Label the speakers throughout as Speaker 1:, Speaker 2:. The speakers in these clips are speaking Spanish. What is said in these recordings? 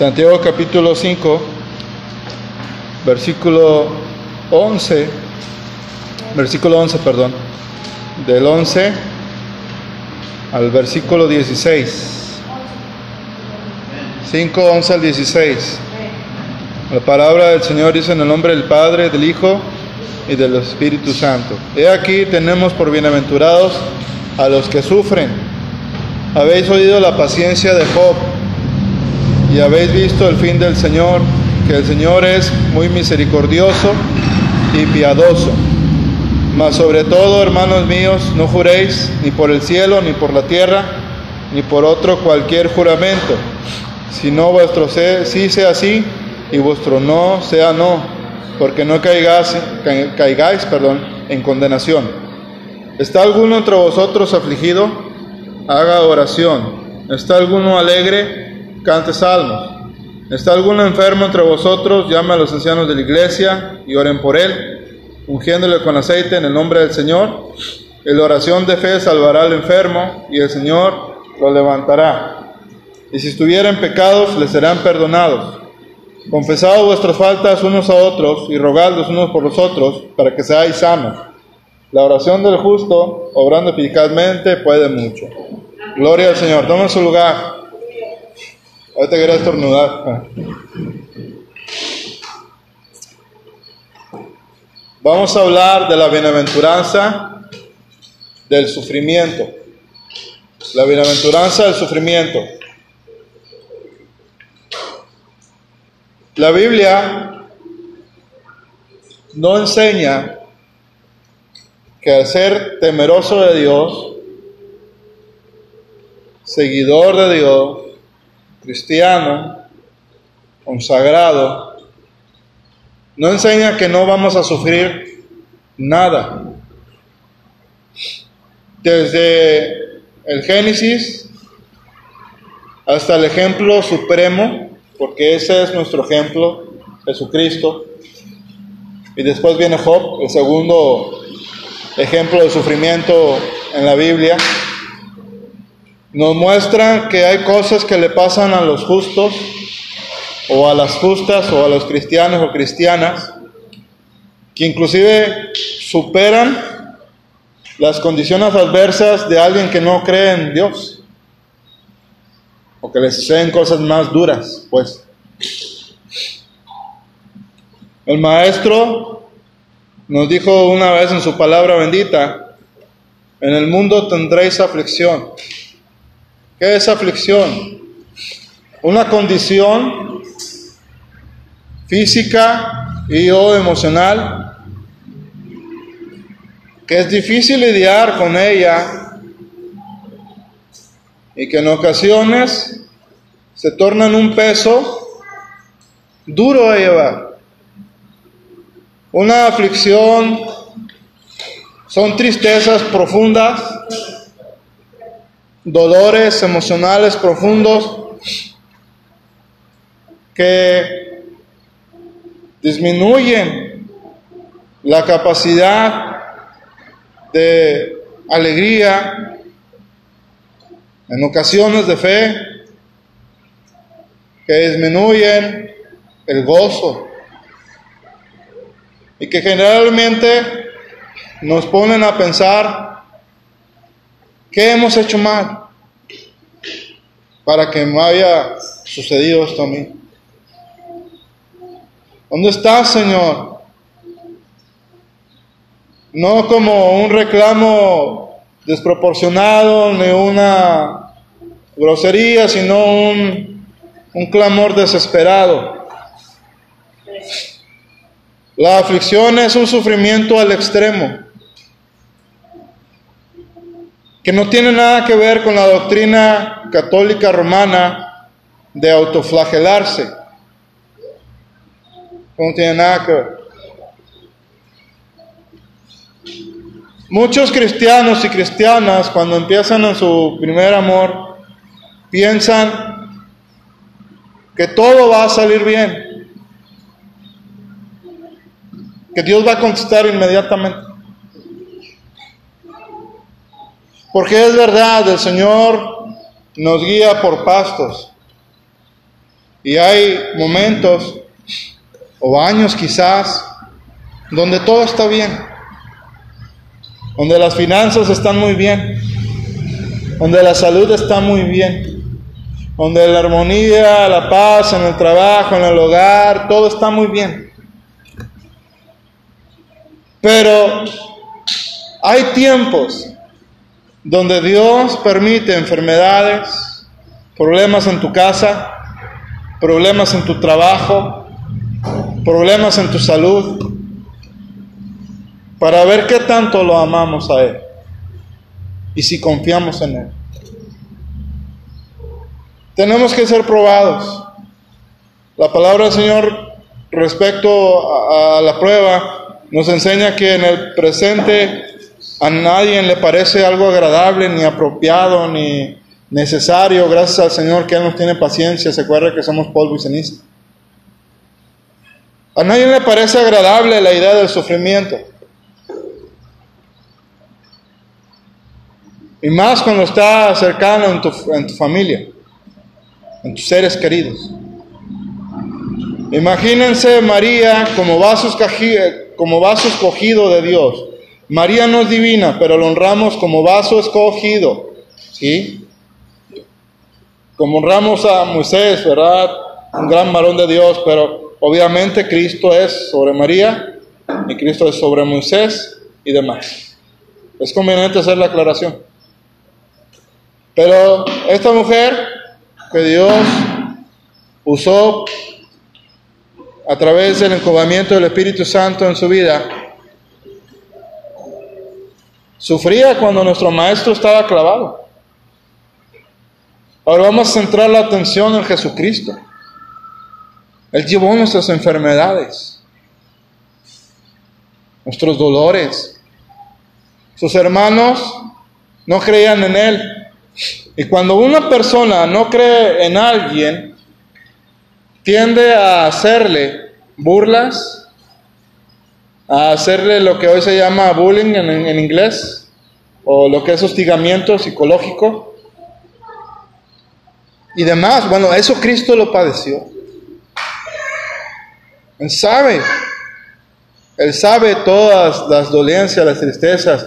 Speaker 1: Santiago capítulo 5, versículo 11, versículo 11, perdón, del 11 al versículo 16. 5, 11 al 16. La palabra del Señor dice en el nombre del Padre, del Hijo y del Espíritu Santo. He aquí tenemos por bienaventurados a los que sufren. Habéis oído la paciencia de Job y habéis visto el fin del Señor, que el Señor es muy misericordioso y piadoso. Mas sobre todo, hermanos míos, no juréis ni por el cielo, ni por la tierra, ni por otro cualquier juramento, sino vuestro sí sea sí y vuestro no sea no, porque no caigáis, caigáis perdón, en condenación. ¿Está alguno entre vosotros afligido? Haga oración. ¿Está alguno alegre? Cante salmos. ¿Está alguno enfermo entre vosotros? Llame a los ancianos de la iglesia y oren por él, ungiéndole con aceite en el nombre del Señor. la oración de fe salvará al enfermo y el Señor lo levantará. Y si estuviera en pecados, le serán perdonados. Confesad vuestras faltas unos a otros y rogadlos unos por los otros para que seáis sanos. La oración del justo, obrando eficazmente, puede mucho. Gloria al Señor. Toma su lugar. Ahorita quería estornudar. Vamos a hablar de la bienaventuranza del sufrimiento. La bienaventuranza del sufrimiento. La Biblia no enseña que al ser temeroso de Dios, seguidor de Dios, cristiano, consagrado, no enseña que no vamos a sufrir nada. Desde el Génesis hasta el ejemplo supremo, porque ese es nuestro ejemplo, Jesucristo. Y después viene Job, el segundo ejemplo de sufrimiento en la Biblia nos muestran que hay cosas que le pasan a los justos o a las justas o a los cristianos o cristianas que inclusive superan las condiciones adversas de alguien que no cree en Dios o que les suceden cosas más duras, pues. El maestro nos dijo una vez en su palabra bendita, en el mundo tendréis aflicción, ¿Qué es aflicción? Una condición física y o emocional que es difícil lidiar con ella y que en ocasiones se torna un peso duro de llevar. Una aflicción son tristezas profundas dolores emocionales profundos que disminuyen la capacidad de alegría, en ocasiones de fe, que disminuyen el gozo y que generalmente nos ponen a pensar ¿Qué hemos hecho mal para que me haya sucedido esto a mí? ¿Dónde estás, Señor? No como un reclamo desproporcionado ni una grosería, sino un, un clamor desesperado. La aflicción es un sufrimiento al extremo que no tiene nada que ver con la doctrina católica romana de autoflagelarse. No tiene nada que ver. Muchos cristianos y cristianas cuando empiezan en su primer amor piensan que todo va a salir bien, que Dios va a contestar inmediatamente. Porque es verdad, el Señor nos guía por pastos. Y hay momentos o años quizás donde todo está bien, donde las finanzas están muy bien, donde la salud está muy bien, donde la armonía, la paz en el trabajo, en el hogar, todo está muy bien. Pero hay tiempos donde Dios permite enfermedades, problemas en tu casa, problemas en tu trabajo, problemas en tu salud, para ver qué tanto lo amamos a Él y si confiamos en Él. Tenemos que ser probados. La palabra del Señor respecto a, la prueba nos enseña que en el presente a nadie le parece algo agradable, ni apropiado, ni necesario. Gracias al Señor que Él nos tiene paciencia. Se acuerda que somos polvo y ceniza. A nadie le parece agradable la idea del sufrimiento. Y más cuando está cercano en tu, familia, en tus seres queridos. Imagínense María como vaso, como de Dios. María no es divina, pero lo honramos como vaso escogido. ¿Sí? Como honramos a Moisés, ¿verdad? Un gran varón de Dios, pero obviamente Cristo es sobre María y Cristo es sobre Moisés y demás. Es conveniente hacer la aclaración. Pero esta mujer que Dios usó a través del encobamiento del Espíritu Santo en su vida, sufría cuando nuestro maestro estaba clavado. Ahora vamos a centrar la atención en Jesucristo. Él llevó nuestras enfermedades, nuestros dolores. Sus hermanos no creían en Él. Y cuando una persona no cree en alguien, tiende a hacerle burlas, a hacerle lo que hoy se llama bullying en, inglés, o lo que es hostigamiento psicológico y demás. Bueno, eso Cristo lo padeció. Él sabe, Él sabe todas las dolencias, las tristezas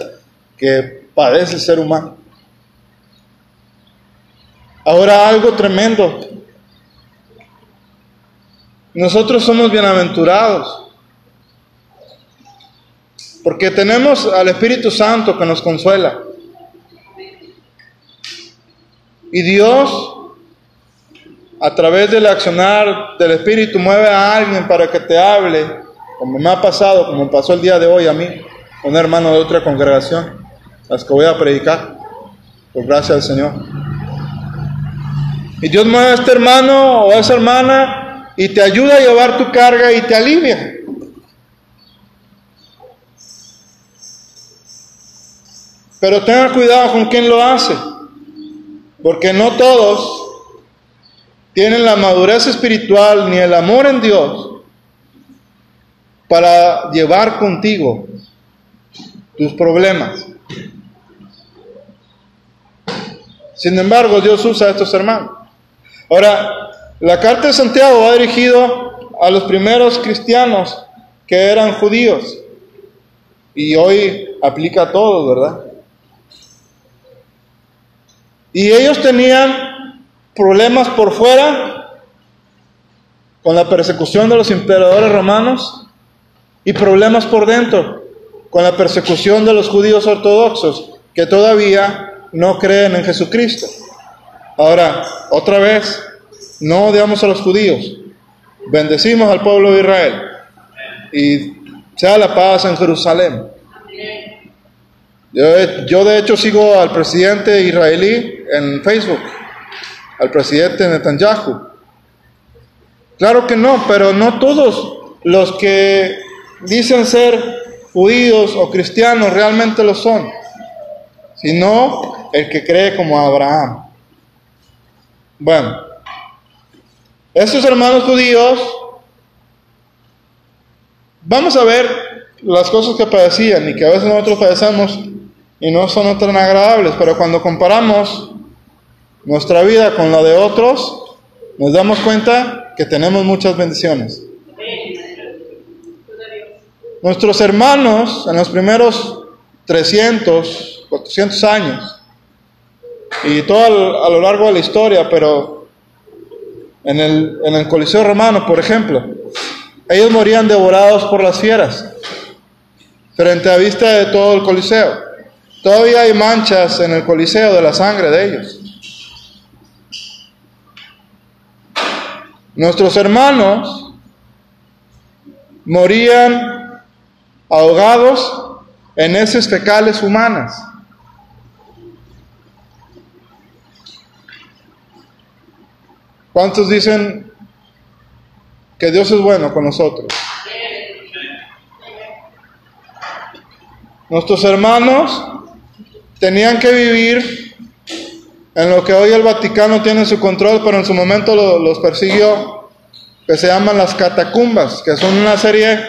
Speaker 1: que padece el ser humano. Ahora algo tremendo. Nosotros somos bienaventurados. Porque tenemos al Espíritu Santo que nos consuela. Y Dios, a través del accionar del Espíritu, mueve a alguien para que te hable, como me ha pasado, como pasó el día de hoy a mí, un hermano de otra congregación, las que voy a predicar, por gracia del Señor. Y Dios mueve a este hermano o a esa hermana y te ayuda a llevar tu carga y te alivia. Pero tenga cuidado con quién lo hace, porque no todos tienen la madurez espiritual ni el amor en Dios para llevar contigo tus problemas. Sin embargo, Dios usa a estos hermanos. Ahora, la carta de Santiago va dirigido a los primeros cristianos que eran judíos y hoy aplica a todos, ¿verdad? Y ellos tenían problemas por fuera con la persecución de los emperadores romanos y problemas por dentro con la persecución de los judíos ortodoxos que todavía no creen en Jesucristo. Ahora, otra vez, no odiamos a los judíos, bendecimos al pueblo de Israel y sea la paz en Jerusalén. Yo, de hecho sigo al presidente israelí en Facebook, al presidente Netanyahu. Claro que no, pero no todos los que dicen ser judíos o cristianos realmente lo son, sino el que cree como Abraham. Bueno, estos hermanos judíos, vamos a ver las cosas que padecían y que a veces nosotros padecemos y no son tan agradables, pero cuando comparamos nuestra vida con la de otros, nos damos cuenta que tenemos muchas bendiciones. Nuestros hermanos en los primeros 300, 400 años, y todo a lo largo de la historia, pero en el, en el Coliseo Romano, por ejemplo, ellos morían devorados por las fieras, frente a vista de todo el Coliseo. Todavía hay manchas en el Coliseo de la sangre de ellos. Nuestros hermanos morían ahogados en heces fecales humanas. ¿Cuántos dicen que Dios es bueno con nosotros? Nuestros hermanos tenían que vivir en lo que hoy el Vaticano tiene en su control, pero en su momento los persiguió, que se llaman las catacumbas, que son una serie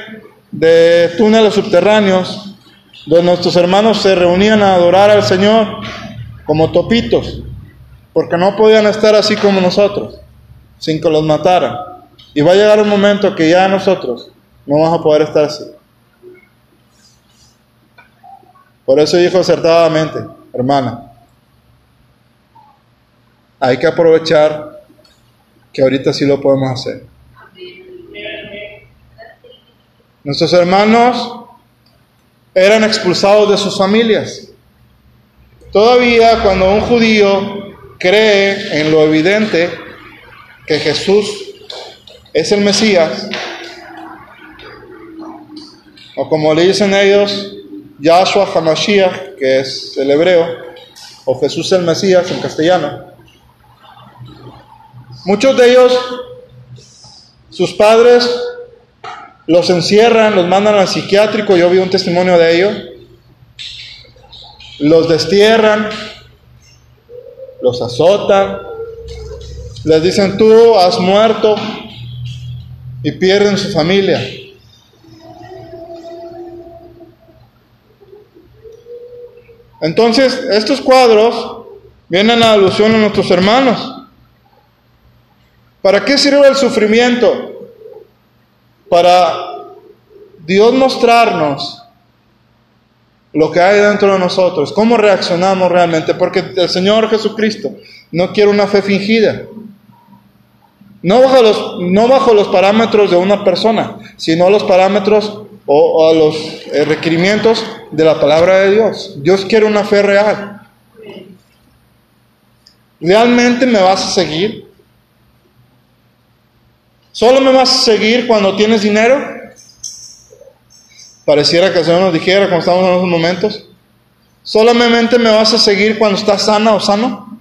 Speaker 1: de túneles subterráneos donde nuestros hermanos se reunían a adorar al Señor como topitos, porque no podían estar así como nosotros, sin que los mataran. Y va a llegar un momento que ya nosotros no vamos a poder estar así. Por eso dijo acertadamente, hermana, hay que aprovechar que ahorita sí lo podemos hacer. Nuestros hermanos eran expulsados de sus familias. Todavía cuando un judío cree en lo evidente que Jesús es el Mesías, o como le dicen ellos, Yahshua HaMashiach, que es el hebreo, o Jesús el Mesías en castellano. Muchos de ellos, sus padres los encierran, los mandan al psiquiátrico, yo vi un testimonio de ello, los destierran, los azotan, les dicen tú has muerto y pierden su familia. Entonces, estos cuadros vienen a alusión a nuestros hermanos. ¿Para qué sirve el sufrimiento? Para Dios mostrarnos lo que hay dentro de nosotros, cómo reaccionamos realmente, porque el Señor Jesucristo no quiere una fe fingida. No bajo los, no bajo los parámetros de una persona, sino los parámetros o, a los eh, requerimientos de la palabra de Dios. Dios quiere una fe real. ¿Realmente me vas a seguir? ¿Solo me vas a seguir cuando tienes dinero? Pareciera que el Señor nos dijera cuando estamos en esos momentos. ¿Solamente me vas a seguir cuando estás sana o sano?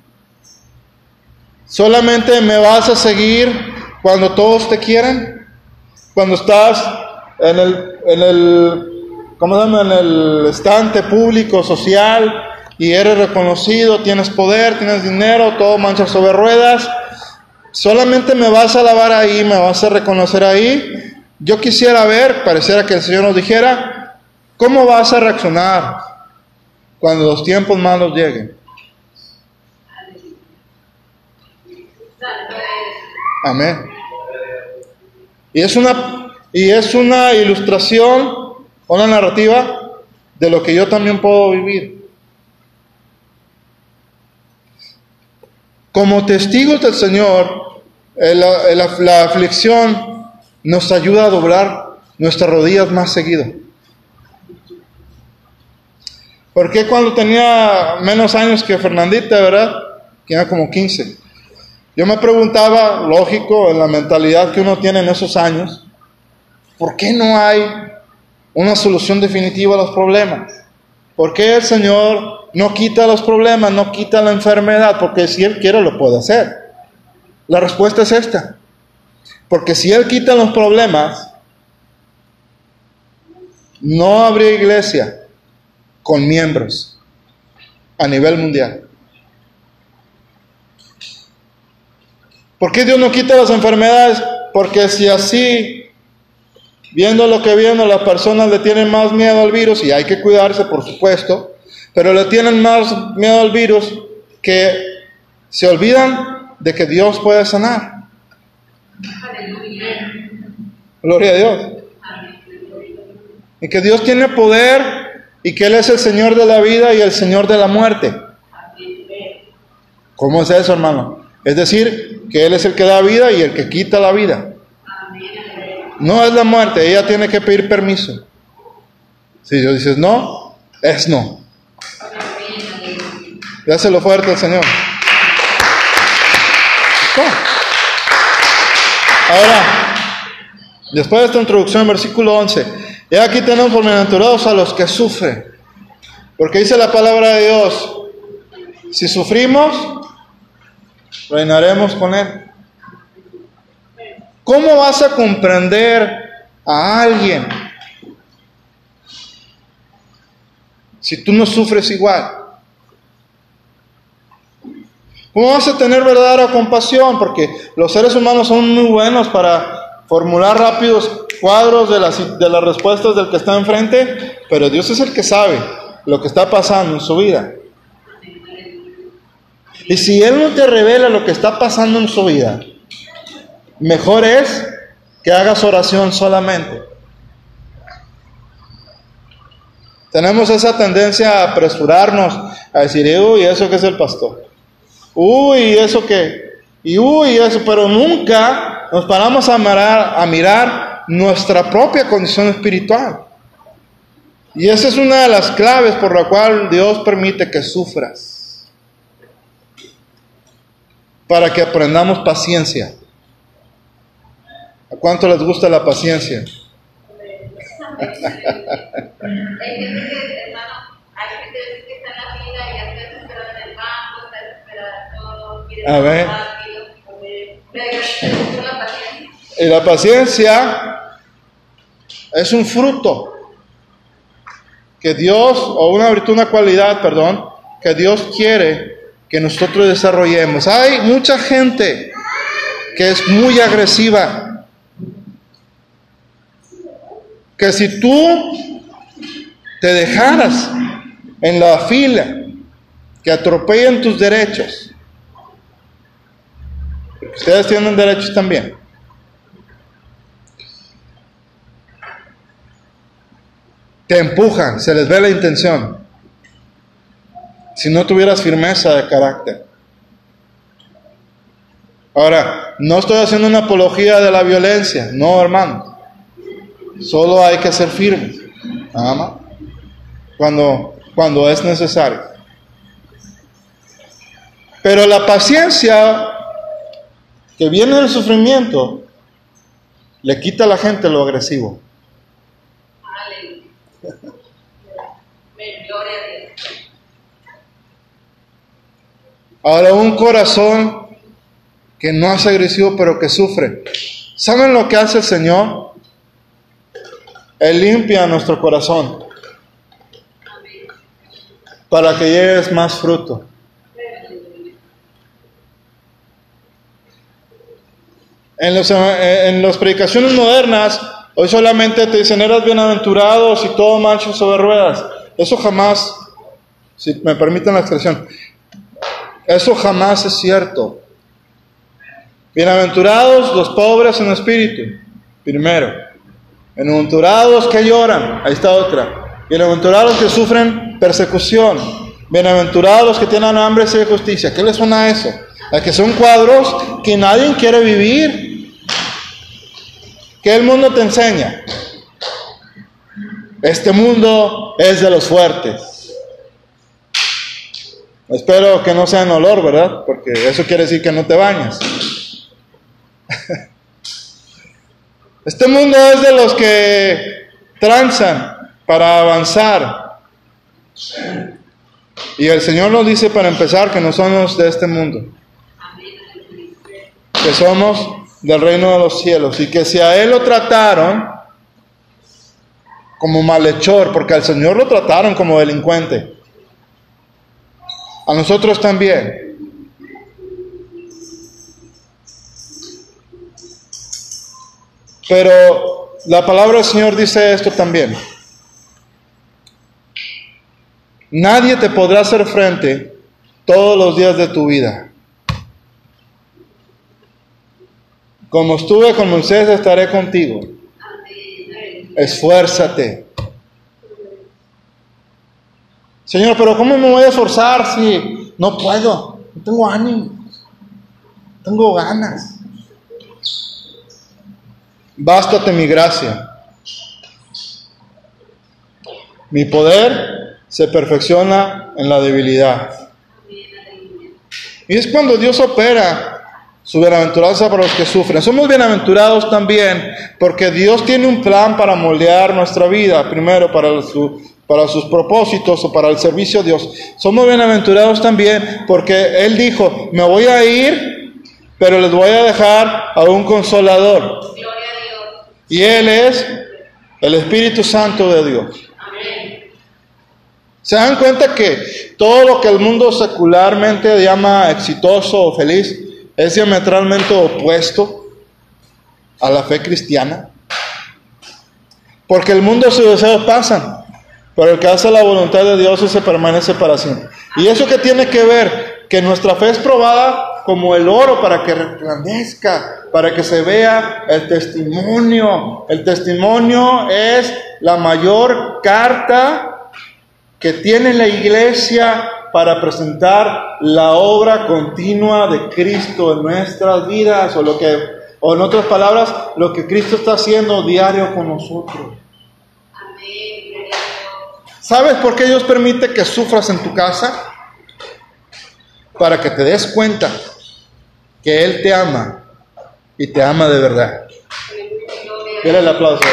Speaker 1: ¿Solamente me vas a seguir cuando todos te quieren? Cuando estás en el, en el, ¿cómo se llama? En el estante público, social, y eres reconocido, tienes poder, tienes dinero, todo mancha sobre ruedas. Solamente me vas a alabar ahí, me vas a reconocer ahí. Yo quisiera ver, pareciera que el Señor nos dijera, ¿cómo vas a reaccionar cuando los tiempos malos lleguen? Amén. Y es una y es una ilustración, una narrativa de lo que yo también puedo vivir. Como testigos del Señor, la, aflicción nos ayuda a doblar nuestras rodillas más seguido. Porque cuando tenía menos años que Fernandita, verdad? Que era como 15. Yo me preguntaba, lógico, en la mentalidad que uno tiene en esos años, ¿Por qué no hay una solución definitiva a los problemas? ¿Por qué el Señor no quita los problemas, no quita la enfermedad? Porque si Él quiere lo puede hacer. La respuesta es esta. Porque si Él quita los problemas, no habría iglesia con miembros a nivel mundial. ¿Por qué Dios no quita las enfermedades? Porque si así Viendo lo que viendo, las personas le tienen más miedo al virus y hay que cuidarse, por supuesto, pero le tienen más miedo al virus que se olvidan de que Dios puede sanar. Gloria a Dios. Y que Dios tiene poder y que Él es el Señor de la vida y el Señor de la muerte. ¿Cómo es eso, hermano? Es decir, que Él es el que da vida y el que quita la vida. No es la muerte, ella tiene que pedir permiso. Si Dios dices no, es no. Dáselo fuerte al Señor. Ahora, después de esta introducción, versículo 11, y aquí tenemos por bienaventurados a los que sufren. Porque dice la palabra de Dios, si sufrimos, reinaremos con Él. ¿Cómo vas a comprender a alguien si tú no sufres igual? ¿Cómo vas a tener verdadera compasión? Porque los seres humanos son muy buenos para formular rápidos cuadros de las, de las respuestas del que está enfrente, pero Dios es el que sabe lo que está pasando en su vida. Y si Él no te revela lo que está pasando en su vida, mejor es que hagas oración solamente. Tenemos esa tendencia a apresurarnos, a decir, uy, eso que es el pastor. Uy, eso que, y uy, eso, pero nunca nos paramos a mirar, a mirar nuestra propia condición espiritual. Y esa es una de las claves por la cual Dios permite que sufras para que aprendamos paciencia. ¿A cuánto les gusta la paciencia? A ver. Y la paciencia es un fruto que Dios, o una virtud, una cualidad, perdón, que Dios quiere que nosotros desarrollemos. Hay mucha gente que es muy agresiva, que si tú te dejaras en la fila, que atropellen tus derechos, ustedes tienen derechos también. Te empujan, se les ve la intención si no tuvieras firmeza de carácter. Ahora, no estoy haciendo una apología de la violencia, no hermano. Solo hay que ser firmes, nada más, cuando, cuando es necesario. Pero la paciencia que viene del sufrimiento le quita a la gente lo agresivo. Ahora un corazón que no es agresivo pero que sufre. ¿Saben lo que hace el Señor? Él limpia nuestro corazón para que llegues más fruto. En, los, en las predicaciones modernas, hoy solamente te dicen, eras bienaventurado si todo marcha sobre ruedas. Eso jamás, si me permiten la expresión, eso jamás es cierto. Bienaventurados los pobres en espíritu, primero. Bienaventurados que lloran, ahí está otra. Bienaventurados que sufren persecución. Bienaventurados que tienen hambre y justicia. ¿Qué les suena a eso? A que son cuadros que nadie quiere vivir. ¿Qué el mundo te enseña? Este mundo es de los fuertes. Espero que no sea en olor, ¿verdad? Porque eso quiere decir que no te bañas. Este mundo es de los que transan para avanzar. Y el Señor nos dice para empezar que no somos de este mundo. Que somos del reino de los cielos. Y que si a Él lo trataron como malhechor, porque al Señor lo trataron como delincuente a nosotros también. Pero la palabra del Señor dice esto también. Nadie te podrá hacer frente todos los días de tu vida. Como estuve con Moisés, estaré contigo. Esfuérzate. Señor, pero ¿cómo me voy a esforzar si no puedo? No tengo ánimo. Tengo ganas. Bástate mi gracia. Mi poder se perfecciona en la debilidad. Y es cuando Dios opera su bienaventuranza para los que sufren. Somos bienaventurados también porque Dios tiene un plan para moldear nuestra vida, primero para, para sus propósitos o para el servicio a Dios. Somos bienaventurados también porque Él dijo, me voy a ir, pero les voy a dejar a un consolador. Y Él es el Espíritu Santo de Dios. ¿Se dan cuenta que todo lo que el mundo secularmente llama exitoso o feliz es diametralmente opuesto a la fe cristiana? Porque el mundo sus deseos pasan, pero el que hace la voluntad de Dios se permanece para siempre. ¿Y eso qué tiene que ver? Que nuestra fe es probada como el oro para que resplandezca, para que se vea el testimonio. El testimonio es la mayor carta que tiene la iglesia para presentar la obra continua de Cristo en nuestras vidas, o en otras palabras, lo que Cristo está haciendo diario con nosotros. ¿Sabes por qué Dios permite que sufras en tu casa? Para que te des cuenta que Él te ama y te ama de verdad. Dile el aplauso.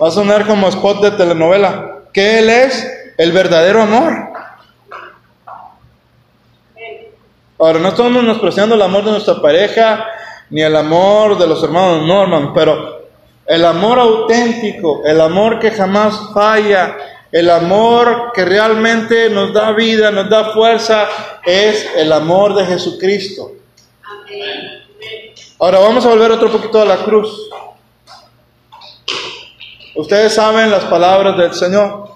Speaker 1: Va a sonar como spot de telenovela. Que Él es el verdadero amor. Ahora, no estamos menospreciando el amor de nuestra pareja ni el amor de los hermanos Norman, pero el amor auténtico, el amor que jamás falla, el amor que realmente nos da vida, nos da fuerza, es el amor de Jesucristo. Ahora vamos a volver otro poquito a la cruz. Ustedes saben las palabras del Señor.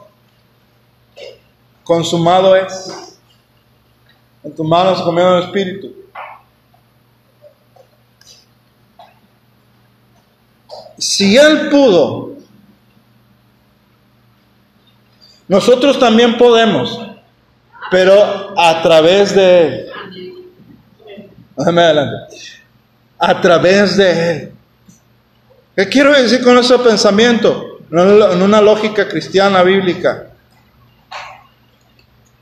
Speaker 1: Consumado es. En tus manos comiendo el Espíritu. Si Él pudo, nosotros también podemos, pero a través de Él. Déjame adelante. A través de Él. ¿Qué quiero decir con ese pensamiento? En una lógica cristiana bíblica.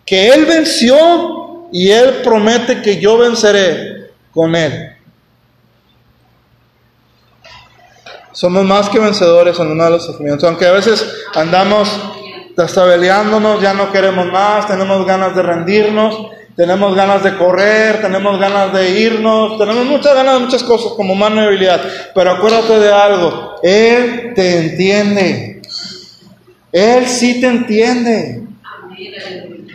Speaker 1: Que Él venció y Él promete que yo venceré con Él. Somos más que vencedores en uno de los sufrimientos, aunque a veces andamos destabeleándonos, ya no queremos más, tenemos ganas de rendirnos, tenemos ganas de correr, tenemos ganas de irnos, tenemos muchas ganas de muchas cosas como humano y habilidad. Pero acuérdate de algo, Él te entiende. Él sí te entiende.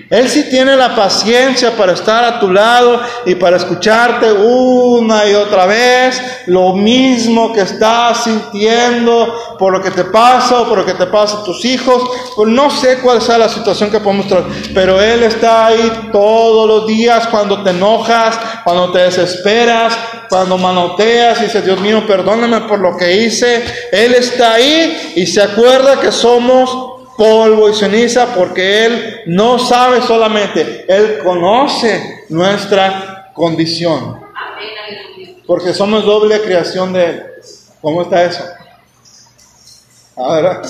Speaker 1: Él sí tiene la paciencia para estar a tu lado y para escucharte una y otra vez lo mismo que estás sintiendo por lo que te pasa o por lo que te pasa a tus hijos. Pues no sé cuál sea la situación que podemos traer, pero Él está ahí todos los días cuando te enojas, cuando te desesperas, cuando manoteas y dices, Dios mío, perdóname por lo que hice. Él está ahí y se acuerda que somos polvo y ceniza porque Él no sabe solamente, Él conoce nuestra condición. Porque somos doble creación de Él. ¿Cómo está eso? Ahora,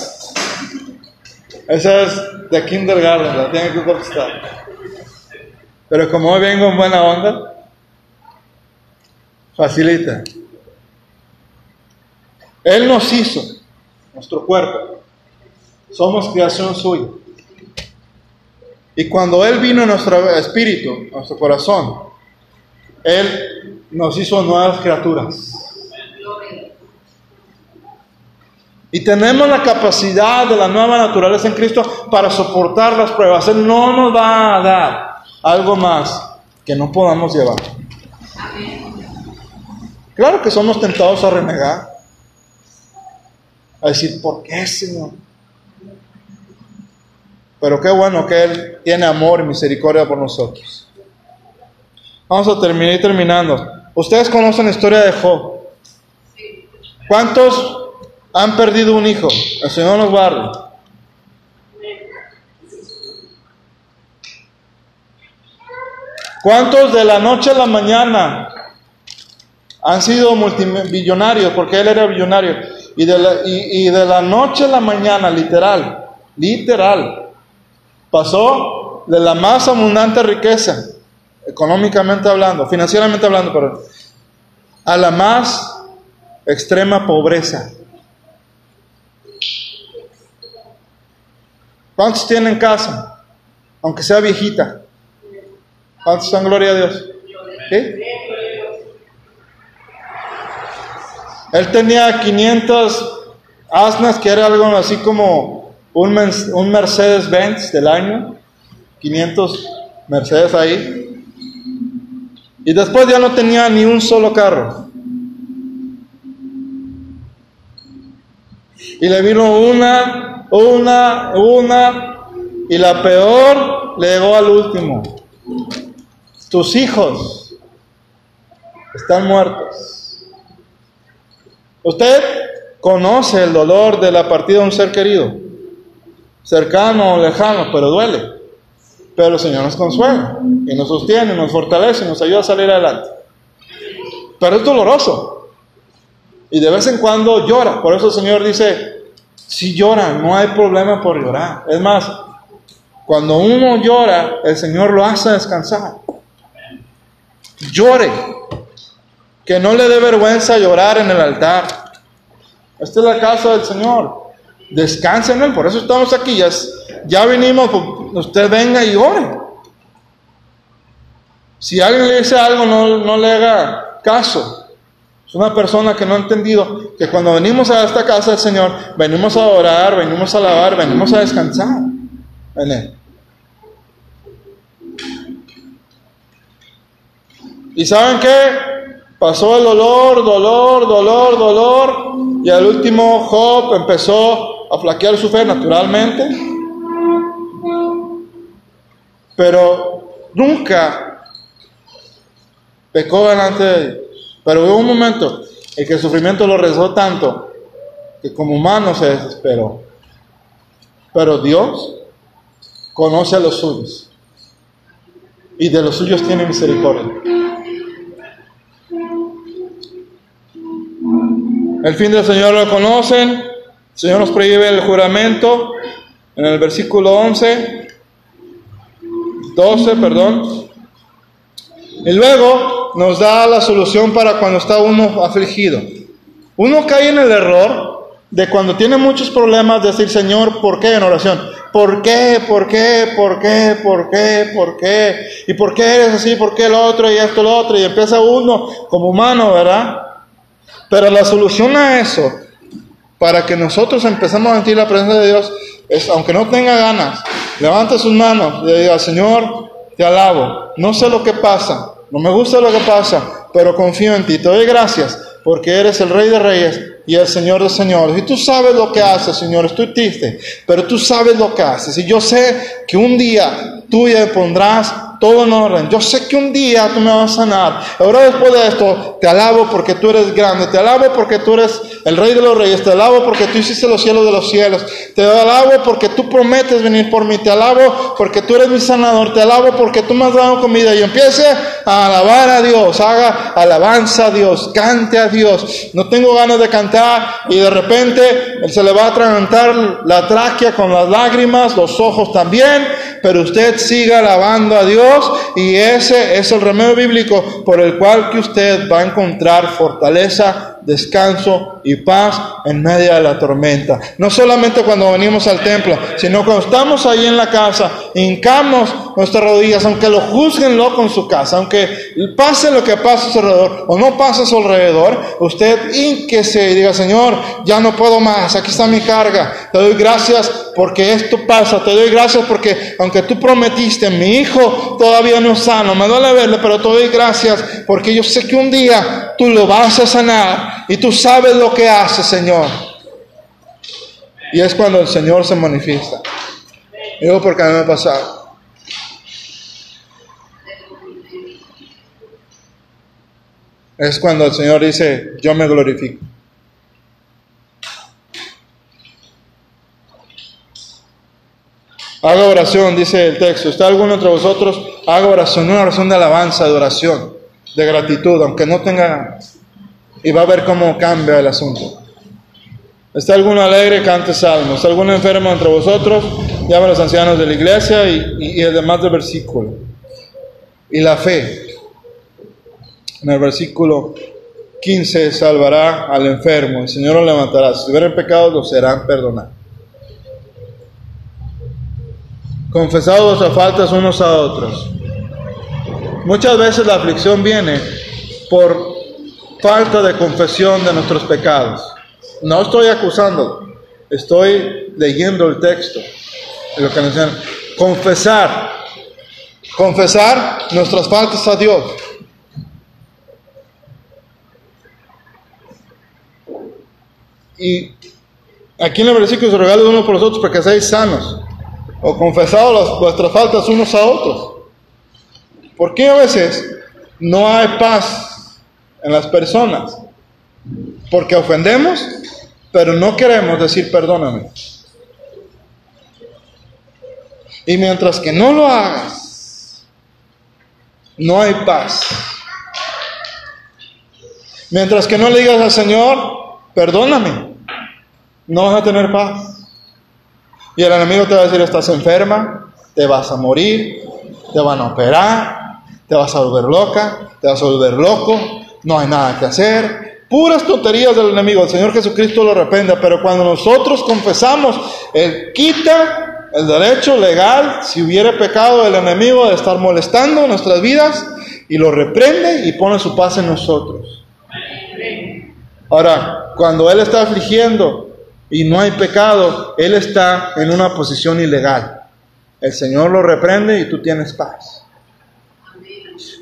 Speaker 1: esa es de kindergarten, la tiene que contestar. Pero como hoy vengo en buena onda, facilita. Él nos hizo, nuestro cuerpo, somos creación suya. Y cuando Él vino en nuestro espíritu, nuestro corazón, Él nos hizo nuevas criaturas. Y tenemos la capacidad de la nueva naturaleza en Cristo para soportar las pruebas. Él no nos va a dar algo más que no podamos llevar. Claro que somos tentados a renegar, a decir, ¿por qué, Señor? Pero qué bueno que Él tiene amor y misericordia por nosotros. Vamos a terminar terminando. Ustedes conocen la historia de Job. ¿Cuántos han perdido un hijo? El Señor nos guarde. ¿Cuántos de la noche a la mañana han sido multimillonarios? Porque él era billonario. Y de, la, y, de la noche a la mañana, literal, literal, pasó de la más abundante riqueza, económicamente hablando, financieramente hablando, a la más extrema pobreza. ¿Cuántos tienen casa? Aunque sea viejita. ¿Cuántos están gloria a Dios? Él tenía 500 asnas, que era algo así como un, un Mercedes-Benz del año. 500 Mercedes ahí. Y después ya no tenía ni un solo carro. Y le vino una, una, una, y la peor le llegó al último. Tus hijos están muertos. Usted conoce el dolor de la partida de un ser querido, cercano o lejano, pero duele. Pero el Señor nos consuela y nos sostiene, nos fortalece, nos ayuda a salir adelante. Pero es doloroso. Y de vez en cuando llora. Por eso el Señor dice, si llora, no hay problema por llorar. Es más, cuando uno llora, el Señor lo hace descansar. Llore. Que no le dé vergüenza llorar en el altar. Esta es la casa del Señor. Descanse en Él. Por eso estamos aquí. Ya, ya vinimos. Pues, usted venga y ore. Si alguien le dice algo, no, no le haga caso. Es una persona que no ha entendido que cuando venimos a esta casa del Señor, venimos a orar, venimos a alabar, venimos a descansar en. ¿Y saben qué? Pasó el dolor, dolor, dolor, dolor, y al último Job empezó a flaquear su fe naturalmente. Pero nunca pecó delante de Dios. Pero hubo un momento en que el sufrimiento lo rezó tanto que como humano se desesperó. Pero Dios conoce a los suyos y de los suyos tiene misericordia. El fin del Señor lo conocen. El Señor nos prohíbe el juramento en el versículo 11, 12, perdón. Y luego nos da la solución para cuando está uno afligido. Uno cae en el error de cuando tiene muchos problemas decir, Señor, ¿por qué en oración? ¿Por qué? ¿Por qué? ¿Por qué? ¿Por qué? ¿Por qué? ¿Y por qué eres así? ¿Por qué lo otro? Y esto, lo otro. Y empieza uno como humano, ¿verdad? Pero la solución a eso, para que nosotros empecemos a sentir la presencia de Dios, es, aunque no tenga ganas, levanta sus manos y diga, Señor, te alabo. No sé lo que pasa, no me gusta lo que pasa, pero confío en ti. Te doy gracias porque eres el Rey de Reyes y el Señor de Señores. Y tú sabes lo que haces, Señor. Estoy triste, pero tú sabes lo que haces. Y yo sé que un día tú ya pondrás todo en orden. Yo sé que un día tú me vas a sanar. Ahora después de esto, te alabo porque tú eres grande. Te alabo porque tú eres el rey de los reyes. Te alabo porque tú hiciste los cielos de los cielos. Te alabo porque tú prometes venir por mí. Te alabo porque tú eres mi sanador. Te alabo porque tú me has dado comida. Y empiece a alabar a Dios. Haga alabanza a Dios. Cante a Dios. No tengo ganas de cantar y de repente se le va a atragantar la tráquea con las lágrimas, los ojos también. Pero usted siga alabando a Dios y ese es el remedio bíblico por el cual que usted va a encontrar fortaleza, descanso y paz en medio de la tormenta. No solamente cuando venimos al templo, sino cuando estamos ahí en la casa, hincamos nuestras rodillas, aunque lo juzguen loco en su casa, aunque pase lo que pase a su alrededor o no pase a su alrededor, usted hinquese y diga, Señor, ya no puedo más, aquí está mi carga, te doy gracias porque esto pasa, te doy gracias porque aunque tú prometiste, mi hijo todavía no es sano, me duele verle, pero te doy gracias porque yo sé que un día tú lo vas a sanar y tú sabes lo que hace, Señor. Y es cuando el Señor se manifiesta. Digo porque a mí me ha pasado. Es cuando el Señor dice, yo me glorifico. Haga oración, dice el texto. ¿Está alguno entre vosotros? Haga oración, una oración de alabanza, de oración, de gratitud, aunque no tenga... Y va a ver cómo cambia el asunto. ¿Está alguno alegre? Cante salmos. ¿Está alguno enfermo entre vosotros? Llame a los ancianos de la iglesia y, y, el demás del versículo. Y la fe. En el versículo 15 salvará al enfermo. El Señor lo levantará. Si tuvieran pecados, lo serán perdonados. confesados vuestras faltas unos a otros. Muchas veces la aflicción viene por falta de confesión de nuestros pecados. No estoy acusando, estoy leyendo el texto. Lo que dicen. Confesar, confesar nuestras faltas a Dios. Y aquí en el versículo se regala uno por los otros para que seáis sanos o confesado las, vuestras faltas unos a otros. ¿Por qué a veces no hay paz en las personas? Porque ofendemos, pero no queremos decir perdóname. Y mientras que no lo hagas, no hay paz. Mientras que no le digas al Señor, perdóname, no vas a tener paz. Y el enemigo te va a decir, estás enferma, te vas a morir, te van a operar, te vas a volver loca, te vas a volver loco, no hay nada que hacer. Puras tonterías del enemigo. El Señor Jesucristo lo reprenda, pero cuando nosotros confesamos, Él quita el derecho legal, si hubiera pecado del enemigo de estar molestando nuestras vidas, y lo reprende y pone su paz en nosotros. Ahora, cuando Él está afligiendo y no hay pecado, él está en una posición ilegal. El Señor lo reprende y tú tienes paz.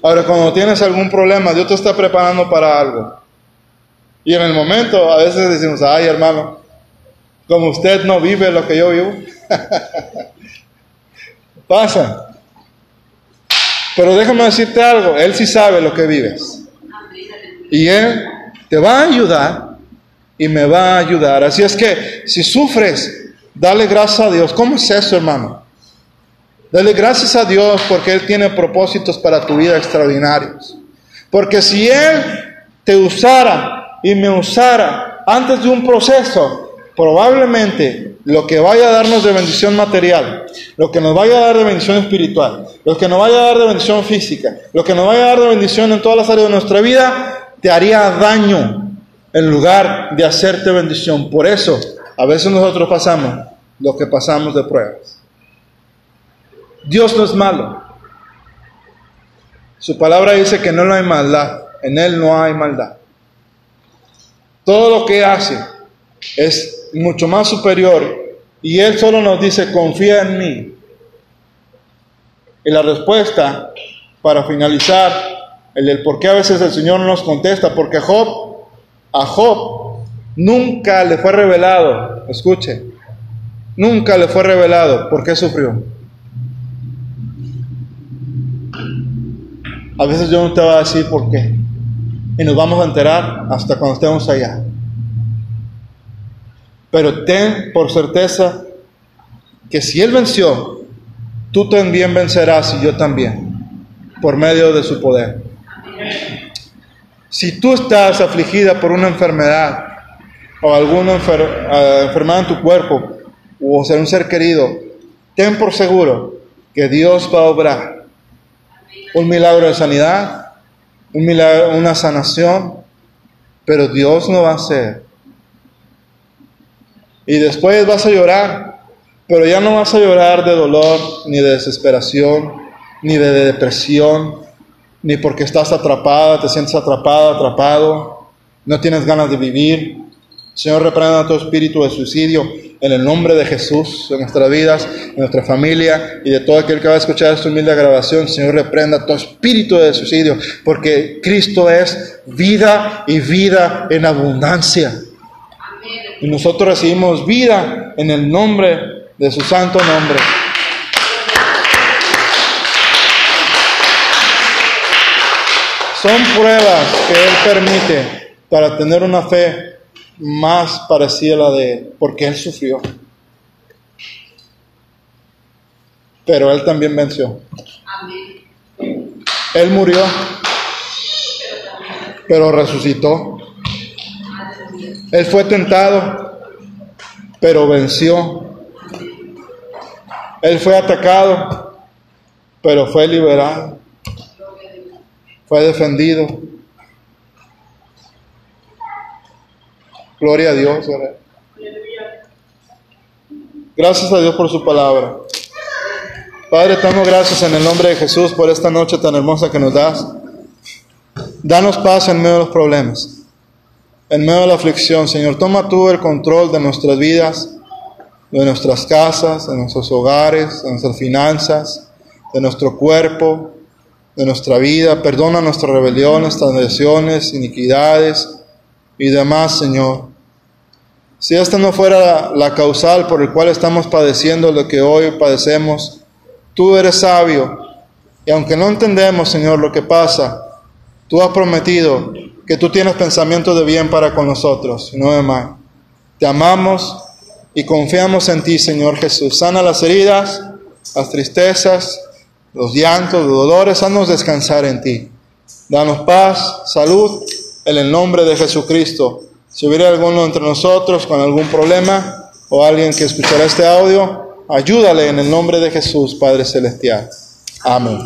Speaker 1: Ahora, cuando tienes algún problema, Dios te está preparando para algo. Y en el momento, a veces decimos, ay hermano, como usted no vive lo que yo vivo, pasa. Pero déjame decirte algo, Él sí sabe lo que vives. Y Él te va a ayudar y me va a ayudar. Así es que si sufres, dale gracias a Dios. ¿Cómo es eso, hermano? Dale gracias a Dios porque Él tiene propósitos para tu vida extraordinarios. Porque si Él te usara y me usara antes de un proceso, probablemente lo que vaya a darnos de bendición material, lo que nos vaya a dar de bendición espiritual, lo que nos vaya a dar de bendición física, lo que nos vaya a dar de bendición en todas las áreas de nuestra vida, te haría daño en lugar de hacerte bendición. Por eso, a veces nosotros pasamos lo que pasamos de pruebas. Dios no es malo. Su palabra dice que no hay maldad. En Él no hay maldad. Todo lo que hace es mucho más superior y Él solo nos dice, confía en mí. Y la respuesta, para finalizar, el por qué a veces el Señor no nos contesta, porque Job a Job nunca le fue revelado, escuche, nunca le fue revelado por qué sufrió. A veces yo no te voy a decir por qué. Y nos vamos a enterar hasta cuando estemos allá. Pero ten por certeza que si Él venció, tú también vencerás y yo también, por medio de su poder. Si tú estás afligida por una enfermedad o alguna eh, enfermedad en tu cuerpo o ser un ser querido, ten por seguro que Dios va a obrar un milagro de sanidad, un milagro, una sanación, pero Dios no va a hacer. Y después vas a llorar, pero ya no vas a llorar de dolor, ni de desesperación, ni de depresión, ni porque estás atrapada, te sientes atrapada, atrapado, no tienes ganas de vivir. Señor, reprenda todo espíritu de suicidio en el nombre de Jesús, en nuestras vidas, en nuestra familia y de todo aquel que va a escuchar esta humilde grabación. Señor, reprenda todo espíritu de suicidio, porque Cristo es vida y vida en abundancia. Y nosotros recibimos vida en el nombre de su santo nombre. Son pruebas que Él permite para tener una fe más parecida a la de Él, porque Él sufrió. Pero Él también venció. Él murió, pero resucitó. Él fue tentado, pero venció. Él fue atacado, pero fue liberado. Fue defendido. Gloria a Dios. Gracias a Dios por su palabra. Padre, te damos gracias en el nombre de Jesús por esta noche tan hermosa que nos das. Danos paz en medio de los problemas, en medio de la aflicción. Señor, toma tú el control de nuestras vidas, de nuestras casas, de nuestros hogares, de nuestras finanzas, de nuestro cuerpo, de nuestra vida. Perdona nuestras rebeliones, iniquidades y demás, Señor. Si esta no fuera la causal por el cual estamos padeciendo lo que hoy padecemos, tú eres sabio. Y aunque no entendemos, Señor, lo que pasa, tú has prometido que tú tienes pensamientos de bien para con nosotros, no de mal. Te amamos y confiamos en ti, Señor Jesús. Sana las heridas, las tristezas, los llantos, los dolores, haznos descansar en ti. Danos paz, salud, en el nombre de Jesucristo. Si hubiera alguno entre nosotros con algún problema o alguien que escuchará este audio, ayúdale en el nombre de Jesús, Padre Celestial. Amén.